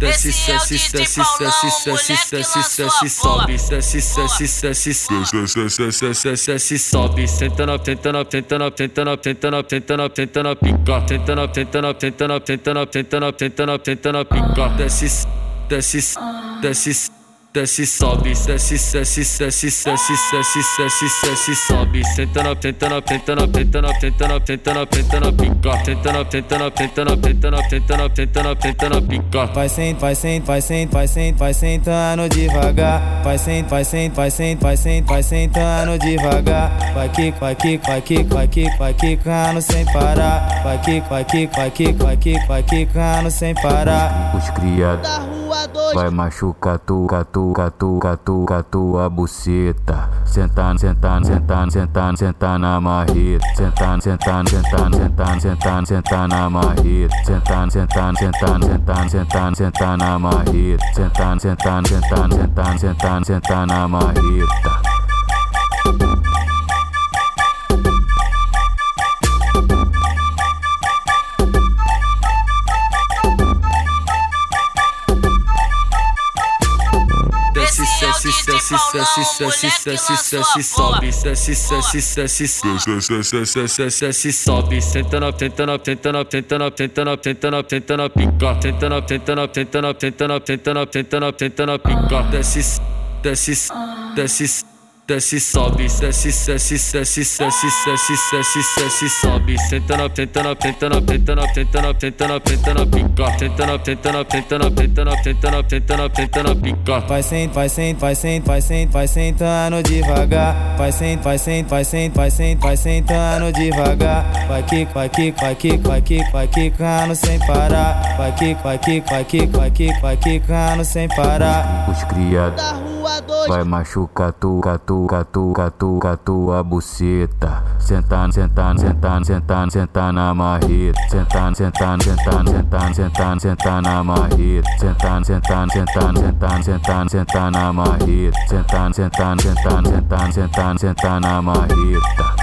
desce, desce, desce, desce, desce, desce, desce, sobe, desce, desce, desce, desce, desce, desce, sobe, sentando, tentando, tentando, tentando, tentando, tentando, tentando picar, tentando, tentando, tentando, tentando, tentando, tentando, tentando picar, desce, desce, desce desce, sobe, desce, desce, desce, desce, desce, desce, desce, sobe, tentando, tentando, tentando, tentando, tentando, tentando, tentando picar, tentando, tentando, tentando, tentando, tentando, tentando, tentando picar. Vai sent, vai sent, vai sent, vai sent, vai sentando devagar. Vai sent, vai sent, vai sent, vai sent, vai sentando devagar. Vai kick, vai kick, vai kick, vai kick, vai quicando sem parar. Vai kick, vai kick, vai kick, vai kick, vai quicando sem parar. Os criados vai machucar tu, catu, catu, catu, catu a buceta. Sentando, sentando, sentando, sentando, sentando na marreta. Sentando, sentando, sentando, sentando, sentando, sentando na marreta. Sentando, sentando, sentando, sentando, sentando, sentando na marreta. Sentando, sentando, sentando, sentando, sentando, sentando na marreta. Desce, desce, desce, desce, desce, desce, sobe, desce, desce, desce, desce, desce, sobe, tentando, tentando, tentando, tentando, tentando, tentando, tentando picar, tentando, tentando, tentando, tentando, tentando, tentando, tentando picar, desce, desce, desce desce, sobe, desce, desce, desce, desce, desce, desce, desce, sobe, tentando, tentando, tentando, tentando, tentando, tentando, tentando picar, tentando, tentando, tentando, tentando, tentando, tentando, tentando picar. Vai sent, vai sent, vai sent, vai sent, vai sentando devagar. Vai sent, vai sent, vai sent, vai sent, vai sentando devagar. Vai kick, vai kick, vai kick, vai kick, vai quicando sem parar. Vai kick, vai kick, vai kick, vai kick, vai quicando sem parar. Os criados vai machucar tu, catu catu, catu, catu, a buceta. Sentando, sentando, sentando, sentando, sentando na marreta. Sentando, sentando, sentando, sentando, sentando, sentando na marreta. Sentando, sentando, sentando, sentando, sentando, sentando na marreta. Sentando, sentando, sentando, sentando, sentando, sentando na marreta.